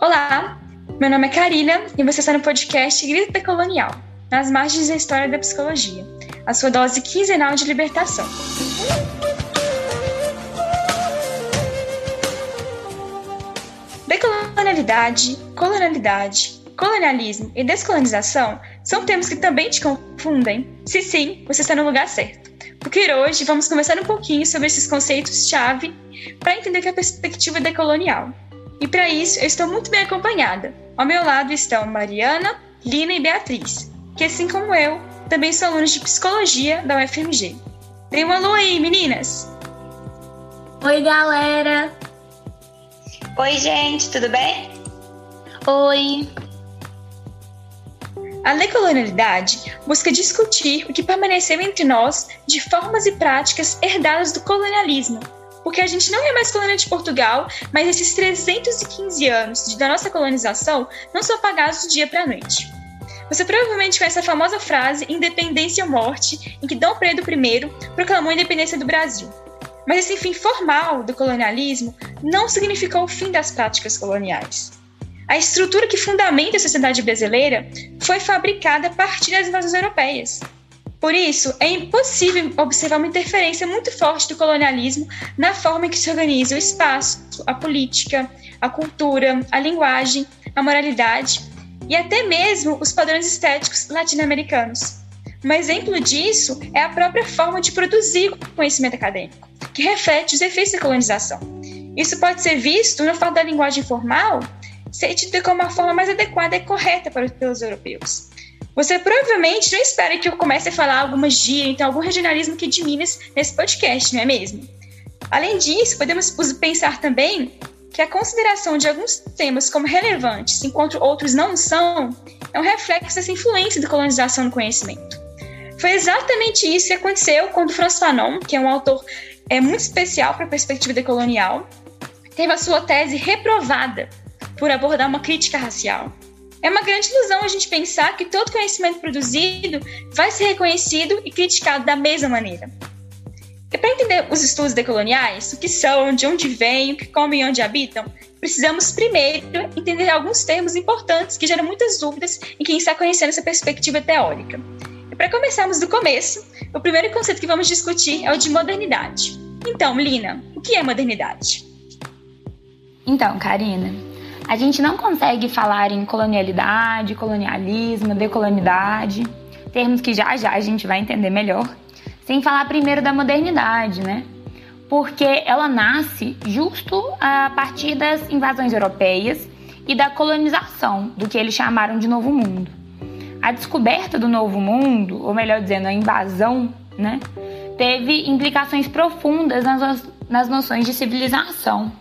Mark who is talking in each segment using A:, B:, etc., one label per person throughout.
A: Olá, meu nome é Karina e você está no podcast Grito Decolonial, nas margens da história da psicologia, a sua dose quinzenal de libertação. Decolonialidade, colonialidade, colonialismo e descolonização são termos que também te confundem? Se sim, você está no lugar certo. Porque hoje vamos conversar um pouquinho sobre esses conceitos-chave para entender que é a perspectiva decolonial. E para isso, eu estou muito bem acompanhada. Ao meu lado estão Mariana, Lina e Beatriz, que assim como eu, também são alunos de psicologia da UFMG. Dê um alô aí, meninas!
B: Oi, galera!
C: Oi, gente, tudo bem?
B: Oi!
A: A decolonialidade busca discutir o que permaneceu entre nós de formas e práticas herdadas do colonialismo porque a gente não é mais colônia de Portugal, mas esses 315 anos da nossa colonização não são apagados do dia para a noite. Você provavelmente conhece a famosa frase independência ou morte, em que Dom Pedro I proclamou a independência do Brasil. Mas esse fim formal do colonialismo não significou o fim das práticas coloniais. A estrutura que fundamenta a sociedade brasileira foi fabricada a partir das invasões europeias, por isso, é impossível observar uma interferência muito forte do colonialismo na forma em que se organiza o espaço, a política, a cultura, a linguagem, a moralidade e até mesmo os padrões estéticos latino-americanos. Um exemplo disso é a própria forma de produzir conhecimento acadêmico, que reflete os efeitos da colonização. Isso pode ser visto no fato da linguagem formal ser tida como a forma mais adequada e correta para os europeus. Você provavelmente não espera que eu comece a falar alguma gíria, então algum regionalismo aqui de Minas nesse podcast, não é mesmo? Além disso, podemos pensar também que a consideração de alguns temas como relevantes, enquanto outros não são, é um reflexo dessa influência da colonização do conhecimento. Foi exatamente isso que aconteceu quando Franz Fanon, que é um autor é, muito especial para a perspectiva decolonial, teve a sua tese reprovada por abordar uma crítica racial. É uma grande ilusão a gente pensar que todo conhecimento produzido vai ser reconhecido e criticado da mesma maneira. E para entender os estudos decoloniais, o que são, de onde vêm, o que comem e onde habitam, precisamos primeiro entender alguns termos importantes que geram muitas dúvidas em quem está conhecendo essa perspectiva teórica. E para começarmos do começo, o primeiro conceito que vamos discutir é o de modernidade. Então, Lina, o que é modernidade?
B: Então, Karina, a gente não consegue falar em colonialidade, colonialismo, decolonidade, termos que já já a gente vai entender melhor, sem falar primeiro da modernidade, né? Porque ela nasce justo a partir das invasões europeias e da colonização do que eles chamaram de Novo Mundo. A descoberta do Novo Mundo, ou melhor dizendo, a invasão, né, teve implicações profundas nas, nas noções de civilização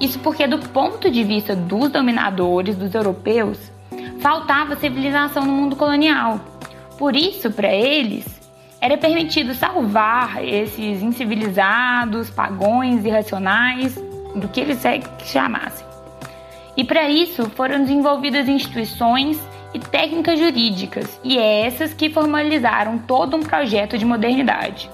B: isso porque, do ponto de vista dos dominadores, dos europeus, faltava civilização no mundo colonial. Por isso, para eles, era permitido salvar esses incivilizados, pagões irracionais, do que eles chamassem. E para isso foram desenvolvidas instituições e técnicas jurídicas, e é essas que formalizaram todo um projeto de modernidade.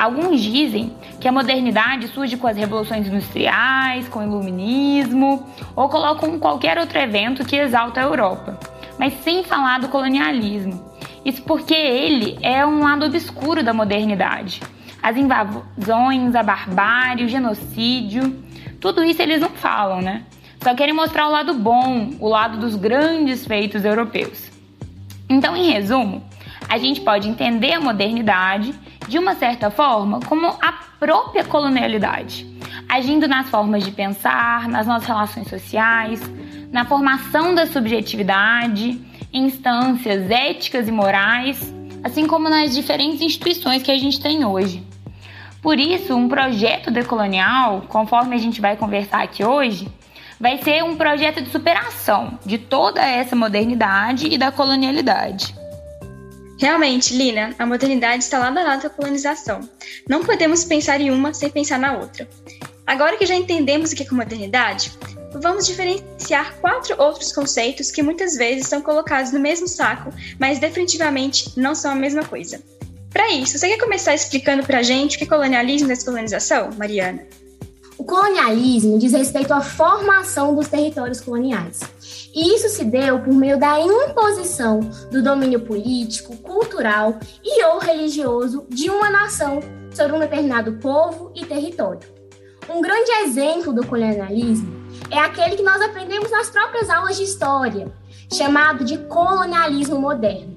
B: Alguns dizem que a modernidade surge com as revoluções industriais, com o iluminismo, ou colocam qualquer outro evento que exalta a Europa, mas sem falar do colonialismo. Isso porque ele é um lado obscuro da modernidade. As invasões, a barbárie, o genocídio, tudo isso eles não falam, né? Só querem mostrar o lado bom, o lado dos grandes feitos europeus. Então, em resumo, a gente pode entender a modernidade de uma certa forma, como a própria colonialidade, agindo nas formas de pensar, nas nossas relações sociais, na formação da subjetividade, instâncias éticas e morais, assim como nas diferentes instituições que a gente tem hoje. Por isso, um projeto decolonial, conforme a gente vai conversar aqui hoje, vai ser um projeto de superação de toda essa modernidade e da colonialidade.
A: Realmente, Lina, a modernidade está lado a lado com a colonização. Não podemos pensar em uma sem pensar na outra. Agora que já entendemos o que é modernidade, vamos diferenciar quatro outros conceitos que muitas vezes são colocados no mesmo saco, mas definitivamente não são a mesma coisa. Para isso, você quer começar explicando para a gente o que é colonialismo e descolonização, Mariana?
C: O
D: colonialismo diz respeito à formação dos territórios coloniais. E isso se deu por meio da imposição do domínio político, cultural e ou religioso de uma nação sobre um determinado povo e território. Um grande exemplo do colonialismo é aquele que nós aprendemos nas próprias aulas de história, chamado de colonialismo moderno.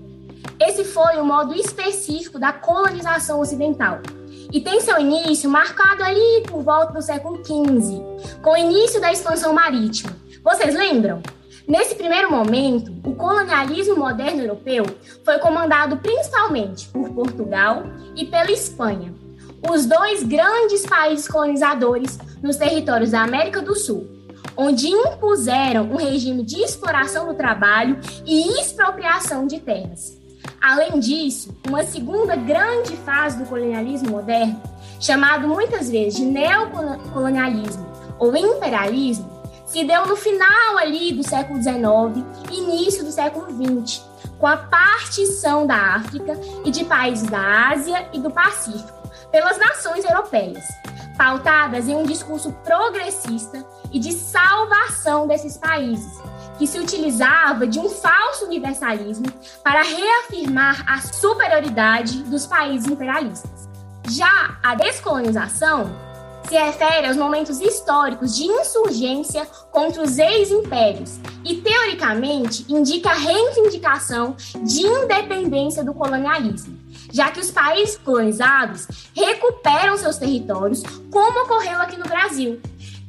D: Esse foi o modo específico da colonização ocidental e tem seu início marcado ali por volta do século XV, com o início da expansão marítima. Vocês lembram? Nesse primeiro momento, o colonialismo moderno europeu foi comandado principalmente por Portugal e pela Espanha, os dois grandes países colonizadores nos territórios da América do Sul, onde impuseram um regime de exploração do trabalho e expropriação de terras. Além disso, uma segunda grande fase do colonialismo moderno, chamado muitas vezes de neocolonialismo ou imperialismo, se deu no final ali do século XIX, início do século XX, com a partição da África e de países da Ásia e do Pacífico pelas nações europeias, pautadas em um discurso progressista e de salvação desses países, que se utilizava de um falso universalismo para reafirmar a superioridade dos países imperialistas. Já a descolonização se refere aos momentos históricos de insurgência contra os ex-impérios e, teoricamente, indica a reivindicação de independência do colonialismo, já que os países colonizados recuperam seus territórios, como ocorreu aqui no Brasil.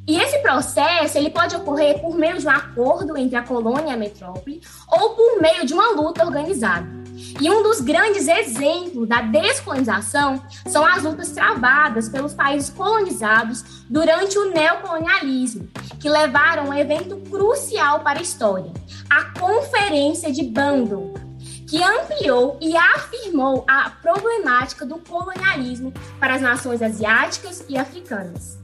D: E esse processo ele pode ocorrer por meio de um acordo entre a colônia e a metrópole ou por meio de uma luta organizada. E um dos grandes exemplos da descolonização são as lutas travadas pelos países colonizados durante o neocolonialismo, que levaram um evento crucial para a história, a Conferência de Bandung, que ampliou e afirmou a problemática do colonialismo para as nações asiáticas e africanas.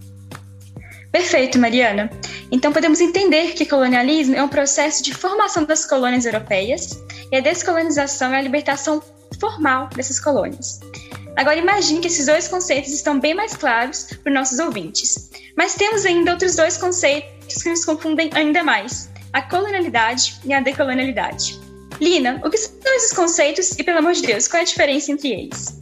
A: Perfeito, Mariana. Então podemos entender que colonialismo é um processo de formação das colônias europeias e a descolonização é a libertação formal dessas colônias. Agora imagine que esses dois conceitos estão bem mais claros para os nossos ouvintes. Mas temos ainda outros dois conceitos que nos confundem ainda mais: a colonialidade e a decolonialidade. Lina, o que são esses conceitos e, pelo amor de Deus, qual é a diferença entre eles?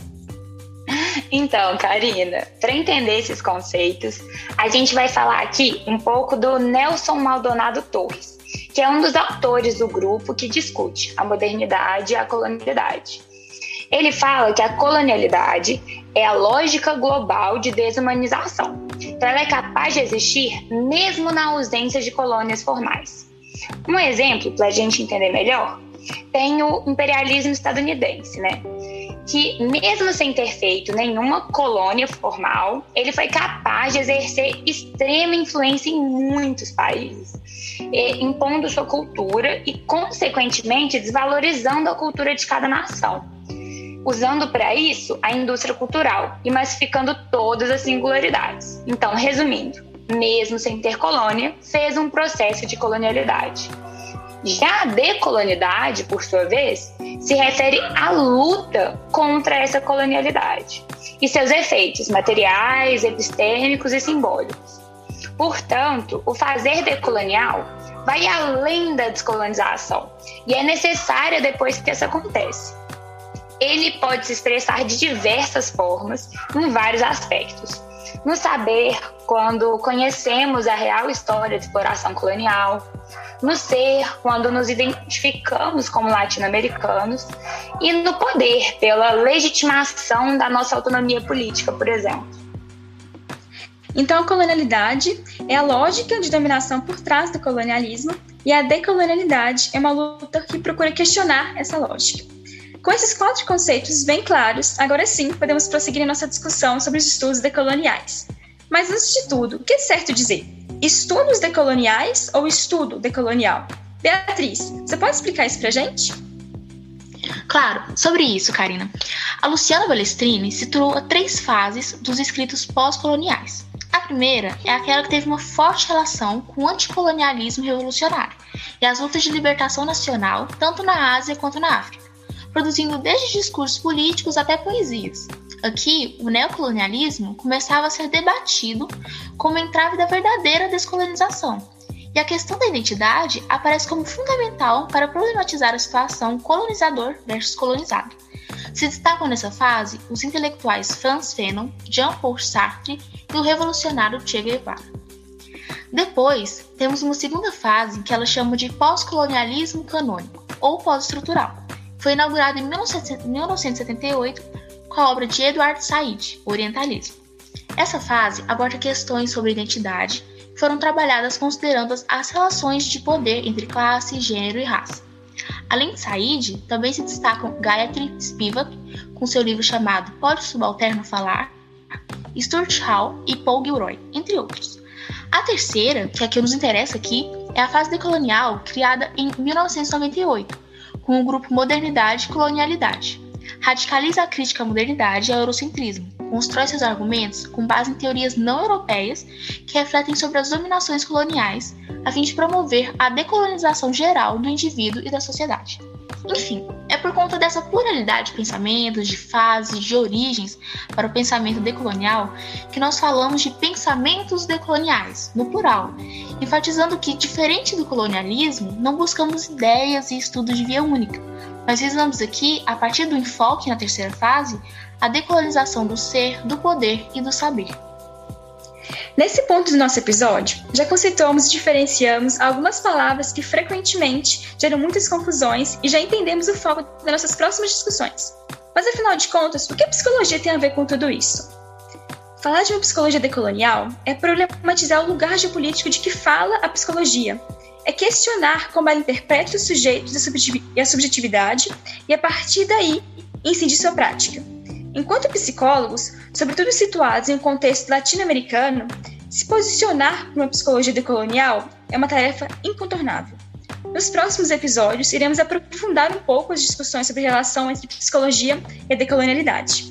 B: Então, Karina, para entender esses conceitos, a gente vai falar aqui um pouco do Nelson Maldonado Torres, que é um dos autores do grupo que discute a modernidade e a colonialidade. Ele fala que a colonialidade é a lógica global de desumanização. Então, ela é capaz de existir mesmo na ausência de colônias formais. Um exemplo, para a gente entender melhor, tem o imperialismo estadunidense, né? Que, mesmo sem ter feito nenhuma colônia formal, ele foi capaz de exercer extrema influência em muitos países, impondo sua cultura e, consequentemente, desvalorizando a cultura de cada nação. Usando para isso a indústria cultural e massificando todas as singularidades. Então, resumindo, mesmo sem ter colônia, fez um processo de colonialidade. Já a decolonialidade, por sua vez, se refere à luta contra essa colonialidade e seus efeitos materiais, epistêmicos e simbólicos. Portanto, o fazer decolonial vai além da descolonização e é necessária depois que isso acontece. Ele pode se expressar de diversas formas, em vários aspectos. No saber, quando conhecemos a real história de exploração colonial, no ser, quando nos identificamos como latino-americanos, e no poder, pela legitimação da nossa autonomia política, por exemplo.
A: Então, a colonialidade é a lógica de dominação por trás do colonialismo, e a decolonialidade é uma luta que procura questionar essa lógica. Com esses quatro conceitos bem claros, agora sim podemos prosseguir nossa discussão sobre os estudos decoloniais. Mas antes de tudo, o que é certo dizer? Estudos decoloniais ou estudo decolonial? Beatriz, você pode explicar isso pra gente?
E: Claro, sobre isso, Karina. A Luciana Balestrini situou três fases dos escritos pós-coloniais. A primeira é aquela que teve uma forte relação com o anticolonialismo revolucionário e as lutas de libertação nacional, tanto na Ásia quanto na África, produzindo desde discursos políticos até poesias. Aqui, o neocolonialismo começava a ser debatido como entrave da verdadeira descolonização, e a questão da identidade aparece como fundamental para problematizar a situação colonizador versus colonizado. Se destacam nessa fase os intelectuais Franz Fanon, Jean-Paul Sartre e o revolucionário Che Guevara. Depois, temos uma segunda fase que ela chama de pós-colonialismo canônico ou pós-estrutural. Foi inaugurada em 1978 com a obra de Edward Said, Orientalismo. Essa fase aborda questões sobre identidade que foram trabalhadas considerando as relações de poder entre classe, gênero e raça. Além de Said, também se destacam Gayatri Spivak, com seu livro chamado Pode o Subalterno Falar, Stuart Hall e Paul Gilroy, entre outros. A terceira, que é a que nos interessa aqui, é a fase decolonial criada em 1998, com o grupo Modernidade e Colonialidade. Radicaliza a crítica à modernidade e ao eurocentrismo, constrói seus argumentos com base em teorias não europeias que refletem sobre as dominações coloniais, a fim de promover a decolonização geral do indivíduo e da sociedade. Enfim, é por conta dessa pluralidade de pensamentos, de fases, de origens para o pensamento decolonial que nós falamos de pensamentos decoloniais, no plural, enfatizando que, diferente do colonialismo, não buscamos ideias e estudos de via única, mas visamos aqui, a partir do enfoque na terceira fase, a decolonização do ser, do poder e do saber.
A: Nesse ponto do nosso episódio, já conceituamos e diferenciamos algumas palavras que frequentemente geram muitas confusões e já entendemos o foco das nossas próximas discussões. Mas afinal de contas, o que a psicologia tem a ver com tudo isso? Falar de uma psicologia decolonial é problematizar o lugar geopolítico de que fala a psicologia. É questionar como ela interpreta os sujeitos e a subjetividade e, a partir daí, incidir sua prática. Enquanto psicólogos, sobretudo situados em um contexto latino-americano, se posicionar para uma psicologia decolonial é uma tarefa incontornável. Nos próximos episódios, iremos aprofundar um pouco as discussões sobre a relação entre psicologia e a decolonialidade.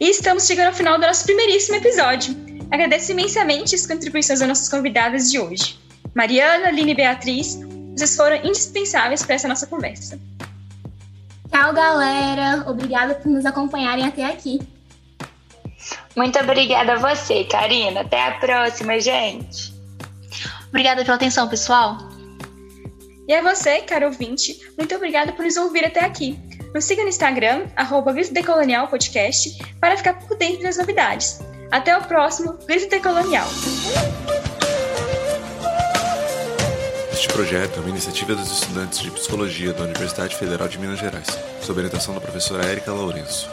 A: E estamos chegando ao final do nosso primeiríssimo episódio. Agradeço imensamente as contribuições das nossas convidadas de hoje. Mariana, Aline e Beatriz, vocês foram indispensáveis para essa nossa conversa.
D: Tchau, galera. Obrigada por nos acompanharem até aqui.
C: Muito obrigada a você, Karina. Até a próxima, gente.
E: Obrigada pela atenção, pessoal.
A: E a você, caro ouvinte, muito obrigada por nos ouvir até aqui. Nos siga no Instagram, arroba Decolonial Podcast, para ficar por dentro das novidades. Até o próximo Grito Decolonial.
F: Este projeto é uma iniciativa dos estudantes de Psicologia da Universidade Federal de Minas Gerais, sob orientação da professora Érica Lourenço.